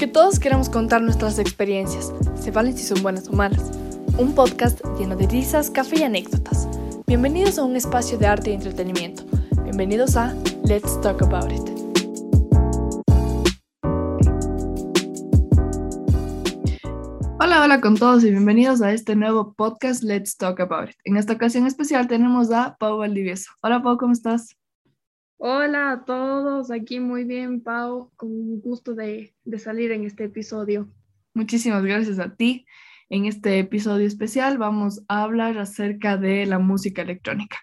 Porque todos queremos contar nuestras experiencias, se valen si son buenas o malas. Un podcast lleno de risas, café y anécdotas. Bienvenidos a un espacio de arte y entretenimiento. Bienvenidos a Let's Talk About It. Hola, hola con todos y bienvenidos a este nuevo podcast Let's Talk About It. En esta ocasión especial tenemos a Pau Valdivieso. Hola Pau, ¿cómo estás? Hola a todos, aquí muy bien, Pau, con gusto de, salir en este episodio. Muchísimas gracias a ti. En este episodio especial vamos a hablar acerca de la música electrónica.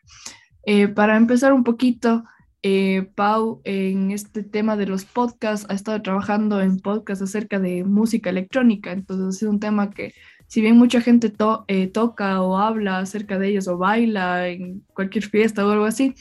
Eh, para empezar un poquito, eh, Pau en este tema de los podcasts ha estado trabajando en podcasts acerca de música electrónica, entonces ha un tema que si bien mucha gente eh, toca o habla acerca de ellos o baila en cualquier fiesta o algo así,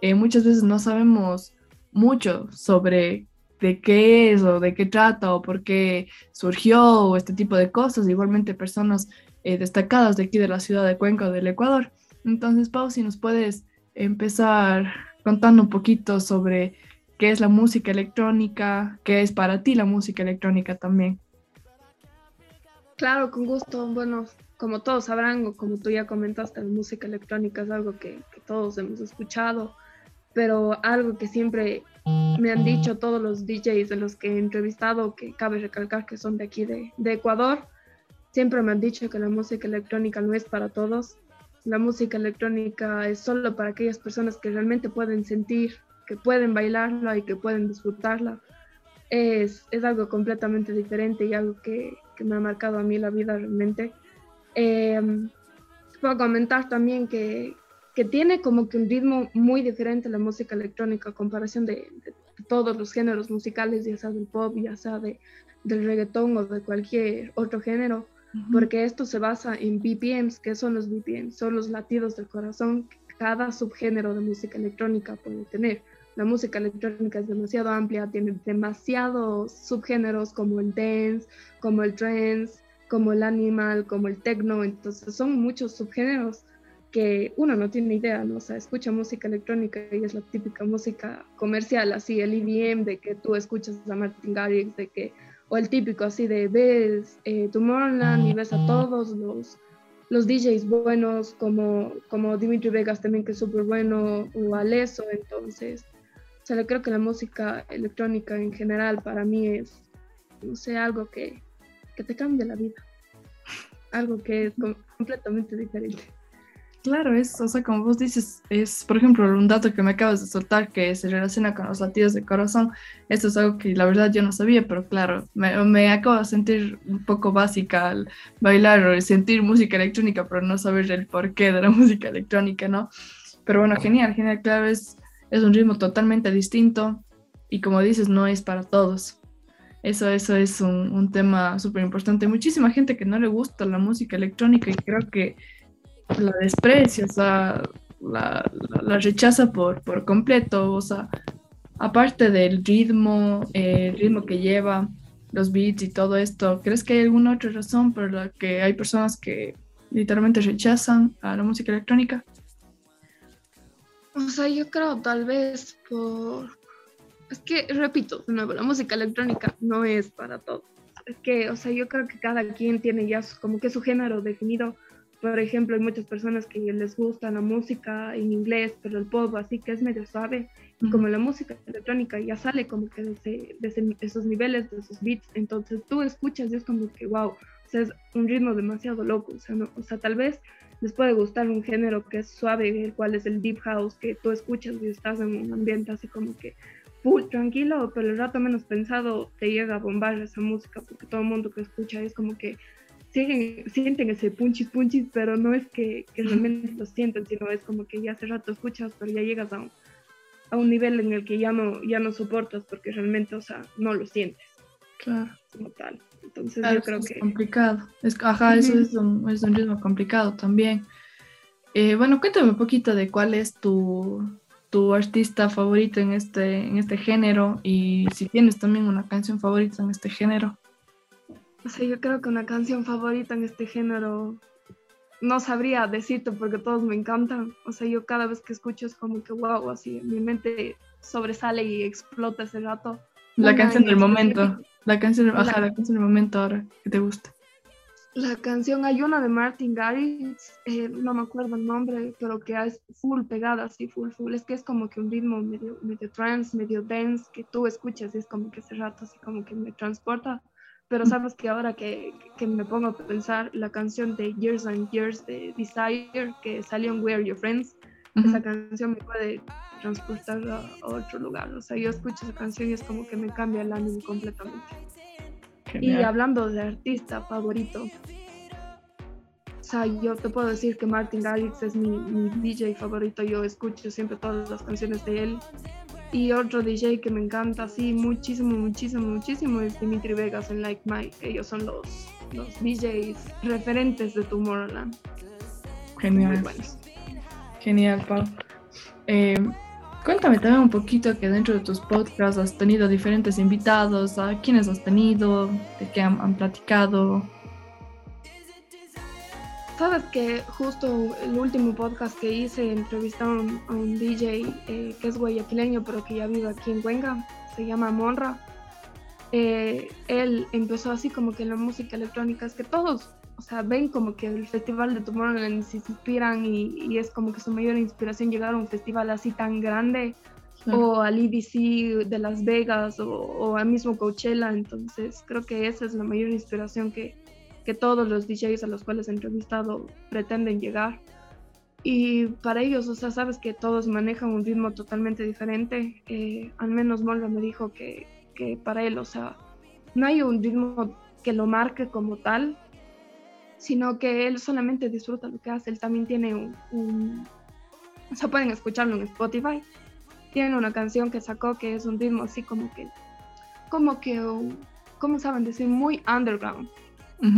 eh, muchas veces no sabemos mucho sobre de qué es o de qué trata o por qué surgió o este tipo de cosas. Igualmente personas eh, destacadas de aquí de la ciudad de Cuenca o del Ecuador. Entonces, Pau, si nos puedes empezar contando un poquito sobre qué es la música electrónica, qué es para ti la música electrónica también. Claro, con gusto. Bueno, como todos sabrán o como tú ya comentaste, la música electrónica es algo que, que todos hemos escuchado pero algo que siempre me han dicho todos los DJs de los que he entrevistado, que cabe recalcar que son de aquí de, de, Ecuador, siempre me han dicho que la música electrónica no es para todos. La música electrónica es solo para aquellas personas que realmente pueden sentir, que pueden bailarla y que pueden disfrutarla. Es, es algo completamente diferente y algo que, que, me ha marcado a mí la vida realmente. Eh, puedo comentar también que, que tiene como que un ritmo muy diferente la música electrónica a comparación de, todos los géneros musicales, ya sea del pop, ya sea de, del reggaetón o de cualquier otro género, porque esto se basa en BPMs. ¿Qué son los BPMs? Son los latidos del corazón que cada subgénero de música electrónica puede tener. La música electrónica es demasiado amplia, tiene demasiados subgéneros como el dance, como el trance, como el animal, como el techno, entonces son muchos subgéneros que uno no tiene idea, ¿no? O sea, escucha música electrónica y es la típica música comercial, así el EDM, de que tú escuchas a Martin Garrix, de que, o el típico así de ves eh, Tomorrowland y ves a todos los, los DJs buenos, como, como Dimitri Vegas también, que es súper bueno, o Aleso, entonces, o sea, creo que la música electrónica en general para mí es, no sé, algo que, que te cambia la vida, algo que es completamente diferente. Claro, es, o sea, como vos dices, es, por ejemplo, un dato que me acabas de soltar que se relaciona con los latidos de corazón. Esto es algo que la verdad yo no sabía, pero claro, me, me acabo de sentir un poco básica al bailar o sentir música electrónica, pero no saber el porqué de la música electrónica, ¿no? Pero bueno, genial, genial, claro, es, es un ritmo totalmente distinto y como dices, no es para todos. Eso, eso es un, un tema súper importante. Muchísima gente que no le gusta la música electrónica y creo que la desprecia, o sea, la, la, rechaza por, por completo, o sea, aparte del ritmo, el ritmo que lleva, los beats y todo esto, ¿crees que hay alguna otra razón por la que hay personas que literalmente rechazan a la música electrónica? O sea, yo creo tal vez por... Es que, repito, de nuevo, la música electrónica no es para todos. Es que, o sea, yo creo que cada quien tiene ya como que su género definido por ejemplo, hay muchas personas que les gusta la música en inglés, pero el pop así que es medio suave. Y como la música electrónica ya sale como que de, esos niveles, de esos beats, entonces tú escuchas y es como que, wow, o sea, es un ritmo demasiado loco. O sea, no, o sea, tal vez les puede gustar un género que es suave, el cual es el deep house, que tú escuchas y estás en un ambiente así como que full tranquilo, pero el rato menos pensado te llega a bombar esa música, porque todo el mundo que escucha es como que sienten ese punchis punchis, pero no es que, realmente lo sienten, sino es como que ya hace rato escuchas, pero ya llegas a un, a un nivel en el que ya no, ya no soportas porque realmente, o sea, no lo sientes. Claro. Como tal. Entonces yo creo es que... complicado. Es, ajá, eso es un, es un ritmo complicado también. Eh, bueno, cuéntame un poquito de cuál es tu, tu artista favorito en este, en este género y si tienes también una canción favorita en este género. O sea, yo creo que una canción favorita en este género no sabría decirte porque todos me encantan. O sea, yo cada vez que escucho es como que wow, así mi mente sobresale y explota ese rato. La canción del momento. La canción, ajá, la, canción del momento ahora que te gusta. La canción, hay una de Martin Garrix, eh, no me acuerdo el nombre, pero que es full pegada, así, full, full. Es que es como que un ritmo medio, medio trance, medio dance, que tú escuchas y es como que hace rato así como que me transporta. Pero sabes que ahora que, que me pongo a pensar, la canción de Years and Years de Desire, que salió en Where Your Friends, esa canción me puede transportar a, otro lugar. O sea, yo escucho esa canción y es como que me cambia el ánimo completamente. Y hablando de artista favorito, o sea, yo te puedo decir que Martin Garrix es mi, mi, DJ favorito. Yo escucho siempre todas las canciones de él. Y otro DJ que me encanta así muchísimo, muchísimo, muchísimo es Dimitri Vegas en Like Mike. Ellos son los, los DJs referentes de Tomorrowland. Genial. Genial, Pau. Eh, Cuéntame también un poquito que dentro de tus podcasts has tenido diferentes invitados, ¿a quiénes has tenido? ¿De qué han, platicado? Sabes que justo el último podcast que hice entrevistaron a un DJ eh, que es guayaquileño pero que ya vive aquí en Cuenca, se llama Monra. Eh, él empezó así como que la música electrónica, es que todos o sea, ven como que el festival de Tomorrowland se inspiran y, es como que su mayor inspiración llegar a un festival así tan grande o al EDC de Las Vegas o, o, al mismo Coachella, entonces creo que esa es la mayor inspiración que, que todos los DJs a los cuales he entrevistado pretenden llegar. Y para ellos, o sea, sabes que todos manejan un ritmo totalmente diferente. Eh, al menos Molga me dijo que, que para él, o sea, no hay un ritmo que lo marque como tal, sino que él solamente disfruta lo que hace. Él también tiene un, o sea, pueden escucharlo en Spotify. Tiene una canción que sacó que es un ritmo así como que, como que, ¿cómo saben decir? Muy underground.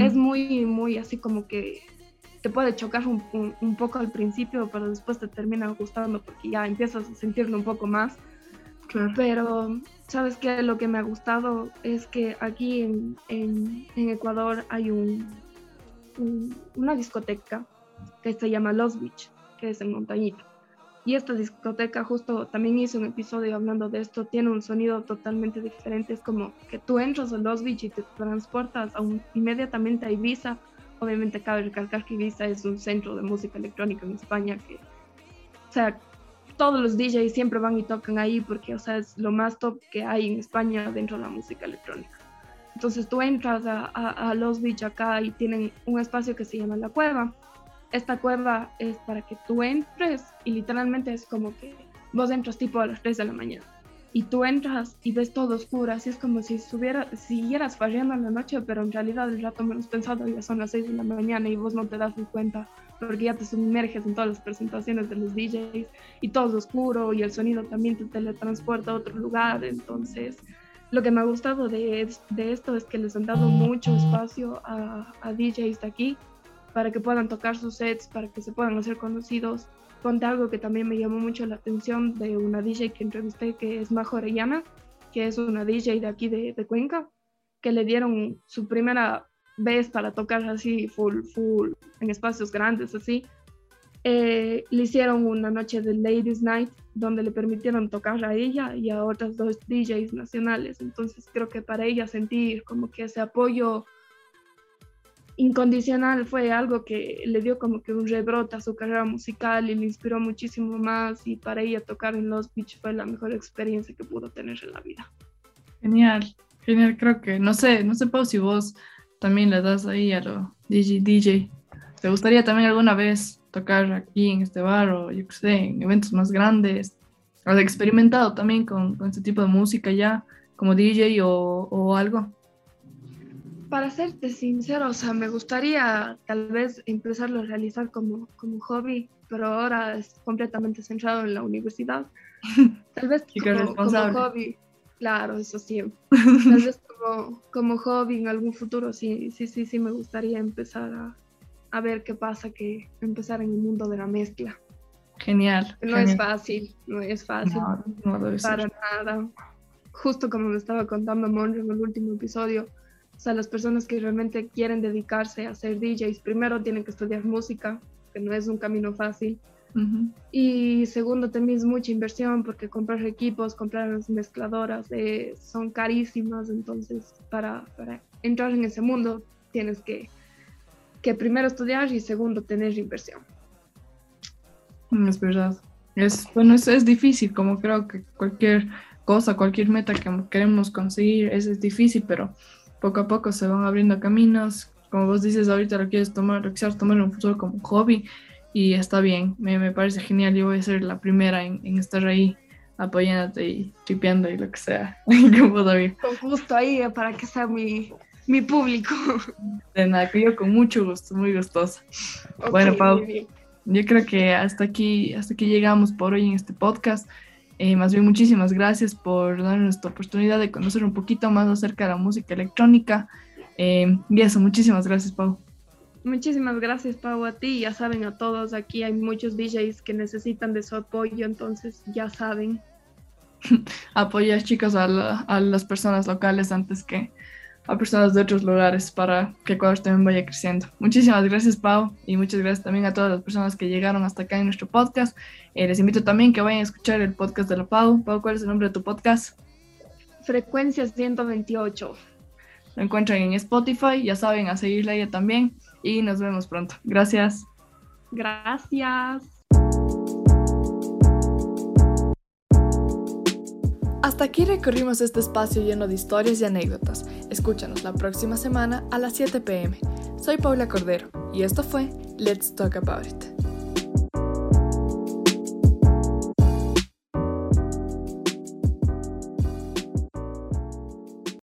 Es muy, muy así como que te puede chocar un, un, poco al principio, pero después te termina gustando porque ya empiezas a sentirlo un poco más. Pero, ¿sabes qué? Lo que me ha gustado es que aquí en, en, en Ecuador hay un, una discoteca que se llama Los Beach, que es en Montañita. Y esta discoteca justo también hizo un episodio hablando de esto, tiene un sonido totalmente diferente, es como que tú entras a Los Beach y te transportas a un, inmediatamente a Ibiza. Obviamente cabe recalcar que Ibiza es un centro de música electrónica en España que, o sea, todos los DJs siempre van y tocan ahí porque, o sea, es lo más top que hay en España dentro de la música electrónica. Entonces tú entras a, Los Beach acá y tienen un espacio que se llama la cueva. Esta cueva es para que tú entres y literalmente es como que vos entras tipo a las 3 de la mañana y tú entras y ves todo oscuro, así es como si estuviera, siguieras farreando en la noche, pero en realidad el rato menos pensado ya son las 6 de la mañana y vos no te das cuenta porque ya te sumerges en todas las presentaciones de los DJs y todo es oscuro y el sonido también te teletransporta a otro lugar, entonces lo que me ha gustado de, de, esto es que les han dado mucho espacio a, a, DJs de aquí para que puedan tocar sus sets, para que se puedan hacer conocidos. Ponte algo que también me llamó mucho la atención de una DJ que entrevisté, que es Majo Orellana, que es una DJ de aquí de, Cuenca, que le dieron su primera vez para tocar así full, full, en espacios grandes, así. Eh, le hicieron una noche de Ladies Night donde le permitieron tocar a ella y a otras dos DJs nacionales. Entonces creo que para ella sentir como que ese apoyo incondicional fue algo que le dio como que un rebrote a su carrera musical y le inspiró muchísimo más y para ella tocar en Los Beach fue la mejor experiencia que pudo tener en la vida. Genial, genial, creo que, no sé, no sé Pau, si vos también le das ahí a lo DJ, DJ. ¿Te gustaría también alguna vez tocar aquí en este bar o yo qué sé, en eventos más grandes. ¿Has experimentado también con, con este tipo de música ya, como DJ o, o, algo? Para serte sincero, o sea, me gustaría tal vez empezarlo a realizar como, como hobby, pero ahora es completamente centrado en la universidad. Tal vez como, como, hobby, claro, eso sí. Tal vez como, como hobby en algún futuro, sí, sí, sí, sí me gustaría empezar a, a ver qué pasa que empezar en el mundo de la mezcla. Genial. No es fácil, no es fácil. para nada. Justo como me estaba contando Monro en el último episodio, o sea, las personas que realmente quieren dedicarse a ser DJs, primero tienen que estudiar música, que no es un camino fácil. Y segundo, también es mucha inversión porque comprar equipos, comprar las mezcladoras eh, son carísimas. Entonces, para, para, entrar en ese mundo tienes que, que primero estudiar y segundo tener inversión. Es verdad. Es, bueno, es, es difícil, como creo que cualquier cosa, cualquier meta que queremos conseguir, es, es difícil, pero poco a poco se van abriendo caminos. Como vos dices, ahorita lo quieres tomar, lo quieres tomar un futuro como hobby y está bien, me, me, parece genial. Yo voy a ser la primera en, en estar ahí apoyándote y tripeando y lo que sea. con gusto ahí eh, para que sea mi, mi público. De nada, yo con mucho gusto, muy gustosa. bueno, Pau, yo creo que hasta aquí, hasta aquí llegamos por hoy en este podcast. Eh, más bien, muchísimas gracias por darnos esta oportunidad de conocer un poquito más acerca de la música electrónica. Eh, y eso, muchísimas gracias, Pau. Muchísimas gracias, Pau, a ti. Ya saben, a todos, aquí hay muchos DJs que necesitan de su apoyo, entonces ya saben. Apoyar, chicos, a, a, las personas locales antes que a personas de otros lugares para que Ecuador también vaya creciendo. Muchísimas gracias, Pau, y muchas gracias también a todas las personas que llegaron hasta acá en nuestro podcast. Eh, les invito también que vayan a escuchar el podcast de la Pau. Pau, ¿cuál es el nombre de tu podcast? Frecuencia 128. Lo encuentran en Spotify, ya saben, a seguirla ella también y nos vemos pronto. Gracias. Gracias. Hasta aquí recorrimos este espacio lleno de historias y anécdotas. Escúchanos la próxima semana a las 7 pm. Soy Paula Cordero y esto fue Let's Talk About It.